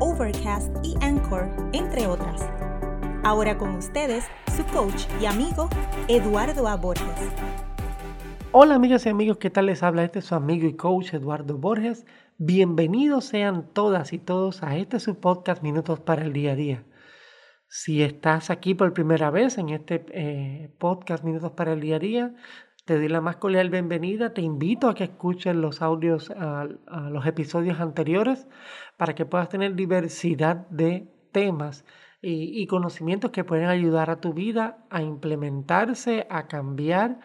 Overcast y Anchor, entre otras. Ahora con ustedes, su coach y amigo, Eduardo A. Borges. Hola amigas y amigos, ¿qué tal les habla? Este es su amigo y coach Eduardo Borges. Bienvenidos sean todas y todos a este su podcast Minutos para el Día a Día. Si estás aquí por primera vez en este eh, podcast Minutos para el Día a Día, te doy la más cordial bienvenida. Te invito a que escuches los audios, los episodios anteriores, para que puedas tener diversidad de temas y, conocimientos que pueden ayudar a tu vida a implementarse, a cambiar,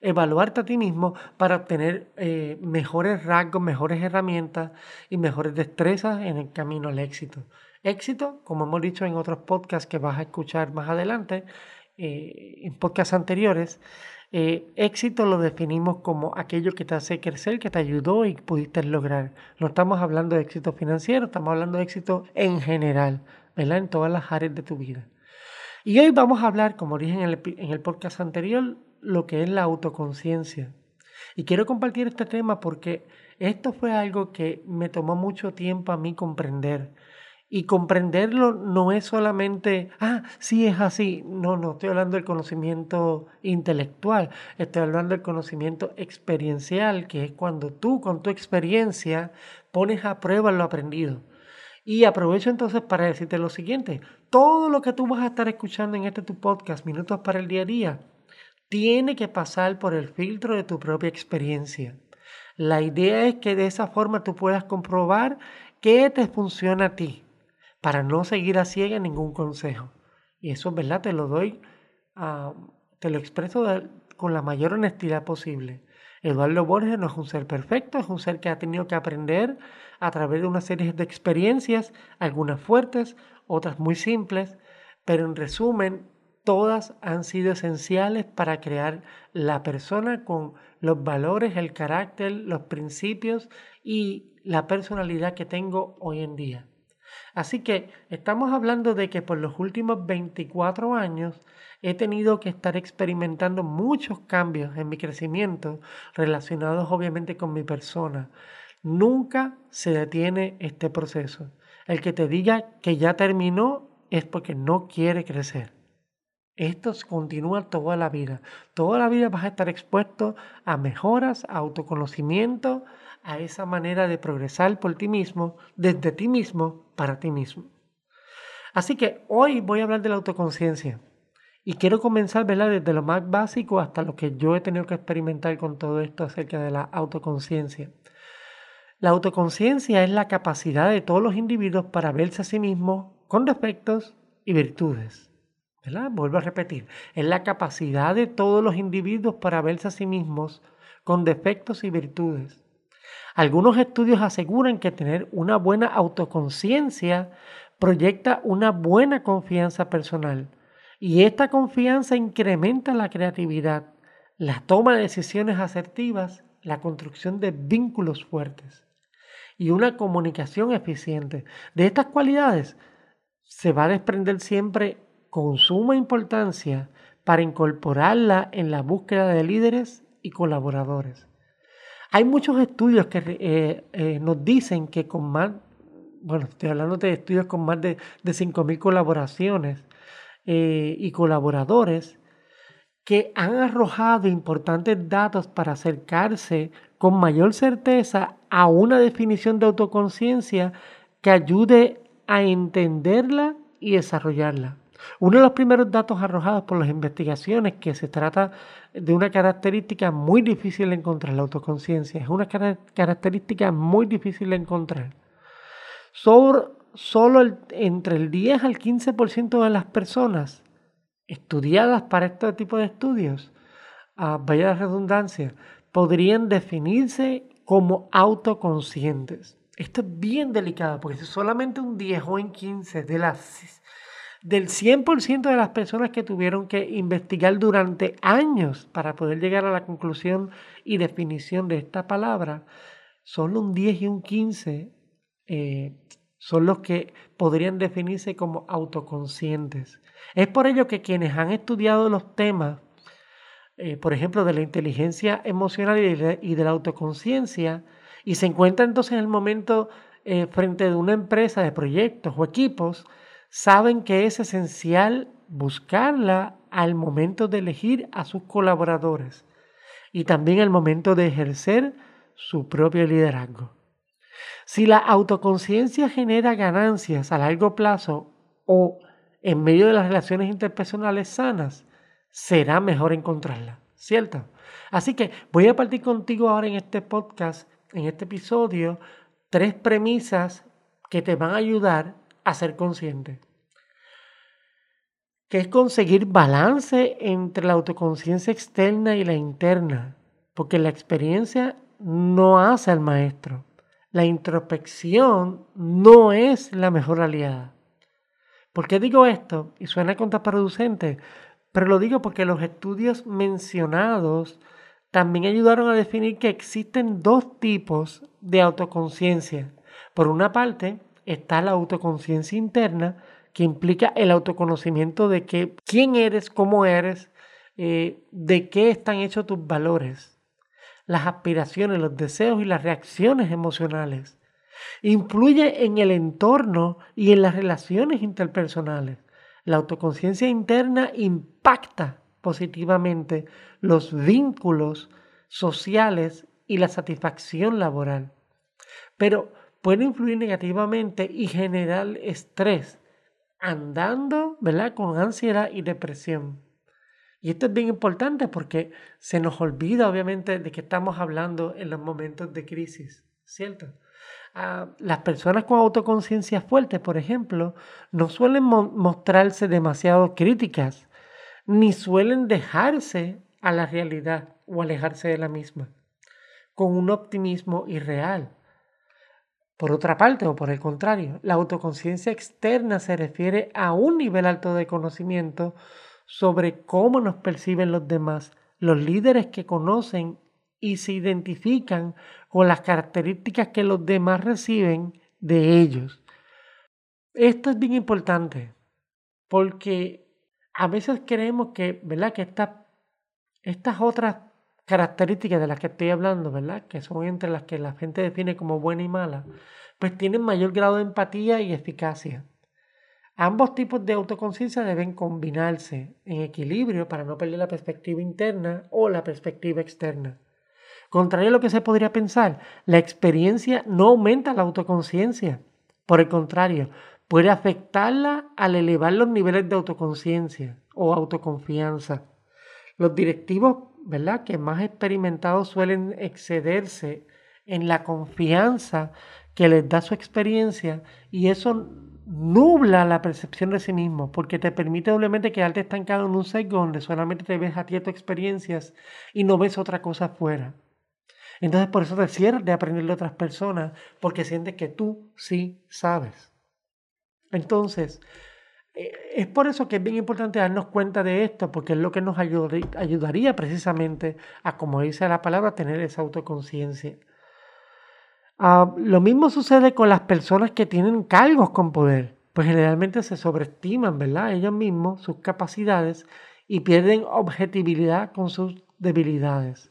evaluarte a ti mismo para obtener eh, mejores rasgos, mejores herramientas y mejores destrezas en el camino al éxito. Éxito, como hemos dicho en otros podcasts que vas a escuchar más adelante, eh, en podcasts anteriores, eh, éxito lo definimos como aquello que te hace crecer, que te ayudó y pudiste lograr. No estamos hablando de éxito financiero, estamos hablando de éxito en general, ¿verdad? En todas las áreas de tu vida. Y hoy vamos a hablar, como dije en el, en el podcast anterior, lo que es la autoconciencia. Y quiero compartir este tema porque esto fue algo que me tomó mucho tiempo a mí comprender. Y comprenderlo no es solamente, ah, sí es así. No, no estoy hablando del conocimiento intelectual, estoy hablando del conocimiento experiencial, que es cuando tú con tu experiencia pones a prueba lo aprendido. Y aprovecho entonces para decirte lo siguiente, todo lo que tú vas a estar escuchando en este tu podcast, Minutos para el Día a Día, tiene que pasar por el filtro de tu propia experiencia. La idea es que de esa forma tú puedas comprobar qué te funciona a ti para no seguir a ciega ningún consejo. Y eso es verdad, te lo doy, ah, te lo expreso con la mayor honestidad posible. Eduardo Borges no es un ser perfecto, es un ser que ha tenido que aprender a través de una serie de experiencias, algunas fuertes, otras muy simples, pero en resumen, todas han sido esenciales para crear la persona con los valores, el carácter, los principios y la personalidad que tengo hoy en día. Así que estamos hablando de que por los últimos 24 años he tenido que estar experimentando muchos cambios en mi crecimiento relacionados obviamente con mi persona. Nunca se detiene este proceso. El que te diga que ya terminó es porque no quiere crecer. Esto continúa toda la vida. Toda la vida vas a estar expuesto a mejoras, a autoconocimiento, a esa manera de progresar por ti mismo, desde ti mismo, para ti mismo. Así que hoy voy a hablar de la autoconciencia. Y quiero comenzar ¿verdad? desde lo más básico hasta lo que yo he tenido que experimentar con todo esto acerca de la autoconciencia. La autoconciencia es la capacidad de todos los individuos para verse a sí mismos con defectos y virtudes. ¿verdad? Vuelvo a repetir, es la capacidad de todos los individuos para verse a sí mismos con defectos y virtudes. Algunos estudios aseguran que tener una buena autoconciencia proyecta una buena confianza personal y esta confianza incrementa la creatividad, la toma de decisiones asertivas, la construcción de vínculos fuertes y una comunicación eficiente. De estas cualidades se va a desprender siempre con suma importancia para incorporarla en la búsqueda de líderes y colaboradores. Hay muchos estudios que eh, eh, nos dicen que con más, bueno, estoy hablando de estudios con más de, de 5.000 colaboraciones eh, y colaboradores que han arrojado importantes datos para acercarse con mayor certeza a una definición de autoconciencia que ayude a entenderla y desarrollarla. Uno de los primeros datos arrojados por las investigaciones que se trata de una característica muy difícil de encontrar, la autoconciencia. Es una característica muy difícil de encontrar. solo entre el 10 al 15% de las personas estudiadas para este tipo de estudios, a vaya la redundancia, podrían definirse como autoconscientes. Esto es bien delicado porque si solamente un 10 o un 15 de las del 100% de las personas que tuvieron que investigar durante años para poder llegar a la conclusión y definición de esta palabra, solo un 10 y un 15 eh, son los que podrían definirse como autoconscientes. Es por ello que quienes han estudiado los temas, eh, por ejemplo, de la inteligencia emocional y de, la autoconciencia, y se encuentran entonces en el momento eh, frente de una empresa de proyectos o equipos, saben que es esencial buscarla al momento de elegir a sus colaboradores y también al momento de ejercer su propio liderazgo. Si la autoconciencia genera ganancias a largo plazo o en medio de las relaciones interpersonales sanas, será mejor encontrarla, ¿cierto? Así que voy a partir contigo ahora en este podcast, en este episodio, tres premisas que te van a ayudar a ser consciente. Que es conseguir balance entre la autoconciencia externa y la interna, porque la experiencia no hace al maestro. La introspección no es la mejor aliada. ¿Por qué digo esto? Y suena contraproducente, pero lo digo porque los estudios mencionados también ayudaron a definir que existen dos tipos de autoconciencia. Por una parte, está la autoconciencia interna, que implica el autoconocimiento de que, quién eres, cómo eres, eh, de qué están hechos tus valores, las aspiraciones, los deseos y las reacciones emocionales. Influye en el entorno y en las relaciones interpersonales. La autoconciencia interna impacta positivamente los vínculos sociales y la satisfacción laboral. Pero puede influir negativamente y generar estrés, andando ¿verdad? con ansiedad y depresión. Y esto es bien importante porque se nos olvida obviamente de que estamos hablando en los momentos de crisis, ¿cierto? Ah, las personas con autoconciencia fuerte, por ejemplo, no suelen mostrarse demasiado críticas, ni suelen dejarse a la realidad o alejarse de la misma, con un optimismo irreal. Por otra parte, o por el contrario, la autoconciencia externa se refiere a un nivel alto de conocimiento sobre cómo nos perciben los demás, los líderes que conocen y se identifican con las características que los demás reciben de ellos. Esto es bien importante porque a veces creemos que, ¿verdad? Que estas otras características de las que estoy hablando, ¿verdad? Que son entre las que la gente define como buena y mala, pues tienen mayor grado de empatía y eficacia. Ambos tipos de autoconciencia deben combinarse en equilibrio para no perder la perspectiva interna o la perspectiva externa. Contrario a lo que se podría pensar, la experiencia no aumenta la autoconciencia. Por el contrario, puede afectarla al elevar los niveles de autoconciencia o autoconfianza. Los directivos ¿verdad? que más experimentados suelen excederse en la confianza que les da su experiencia y eso nubla la percepción de sí mismo porque te permite doblemente quedarte estancado en un sesgo donde solamente te ves a ti experiencias y no ves otra cosa afuera. Entonces por eso te cierras de aprender de otras personas porque sientes que tú sí sabes. Entonces, es por eso que es bien importante darnos cuenta de esto, porque es lo que nos ayudaría precisamente a, como dice la palabra, tener esa autoconciencia. Ah, lo mismo sucede con las personas que tienen cargos con poder, pues generalmente se sobreestiman, ¿verdad? Ellos mismos, sus capacidades y pierden objetividad con sus debilidades.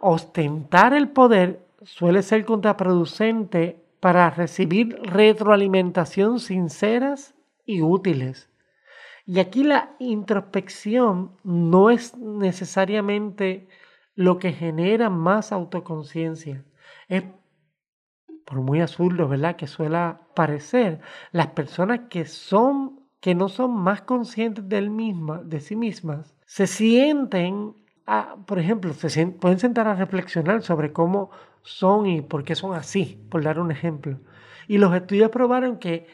Ostentar el poder suele ser contraproducente para recibir retroalimentación sinceras y útiles. Y aquí la introspección no es necesariamente lo que genera más autoconciencia. Es, por muy absurdo, ¿verdad? Que suele parecer, las personas que son, que no son más conscientes del misma, de sí mismas, se sienten, a, por ejemplo, se pueden sentar a reflexionar sobre cómo son y por qué son así, por dar un ejemplo. Y los estudios probaron que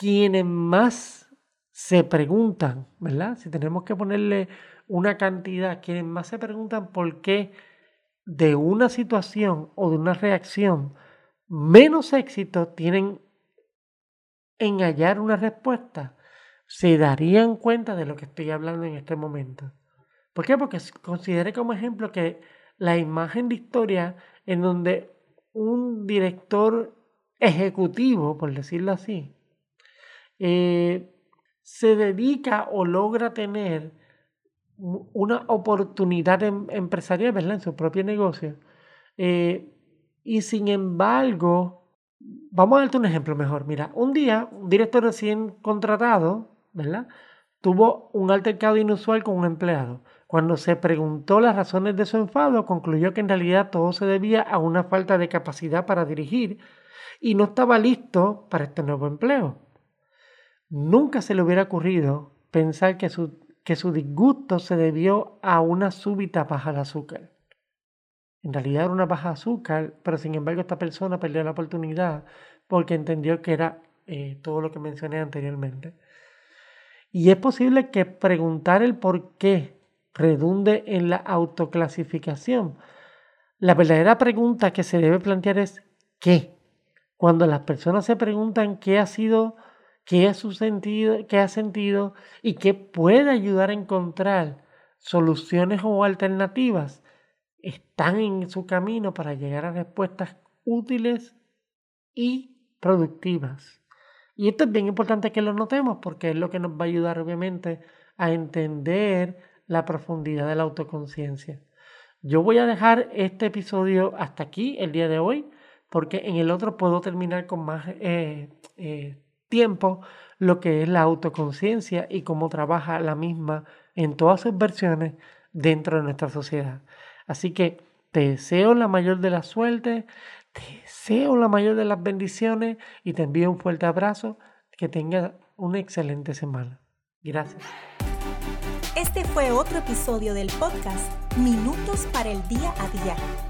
quienes más se preguntan, ¿verdad? Si tenemos que ponerle una cantidad, quienes más se preguntan por qué de una situación o de una reacción menos éxito tienen en hallar una respuesta, se darían cuenta de lo que estoy hablando en este momento. ¿Por qué? Porque consideré como ejemplo que la imagen de historia en donde un director ejecutivo, por decirlo así, eh, se dedica o logra tener una oportunidad em, empresarial ¿verdad? en su propio negocio. Eh, y sin embargo, vamos a darte un ejemplo mejor. Mira, un día un director recién contratado, ¿verdad? Tuvo un altercado inusual con un empleado. Cuando se preguntó las razones de su enfado, concluyó que en realidad todo se debía a una falta de capacidad para dirigir y no estaba listo para este nuevo empleo. Nunca se le hubiera ocurrido pensar que su, que su disgusto se debió a una súbita baja de azúcar. En realidad era una baja de azúcar, pero sin embargo esta persona perdió la oportunidad porque entendió que era eh, todo lo que mencioné anteriormente. Y es posible que preguntar el por qué redunde en la autoclasificación. La verdadera pregunta que se debe plantear es ¿qué? Cuando las personas se preguntan qué ha sido, qué ha sentido, qué ha sentido y qué puede ayudar a encontrar soluciones o alternativas, están en su camino para llegar a respuestas útiles y productivas. Y esto es bien importante que lo notemos porque es lo que nos va a ayudar obviamente a entender la profundidad de la autoconciencia. Yo voy a dejar este episodio hasta aquí el día de hoy porque en el otro puedo terminar con más eh, eh, tiempo lo que es la autoconciencia y cómo trabaja la misma en todas sus versiones dentro de nuestra sociedad. Así que te deseo la mayor de la suerte, te deseo la mayor de las bendiciones y te envío un fuerte abrazo. Que tengas una excelente semana. Gracias. Este fue otro episodio del podcast Minutos para el Día a Día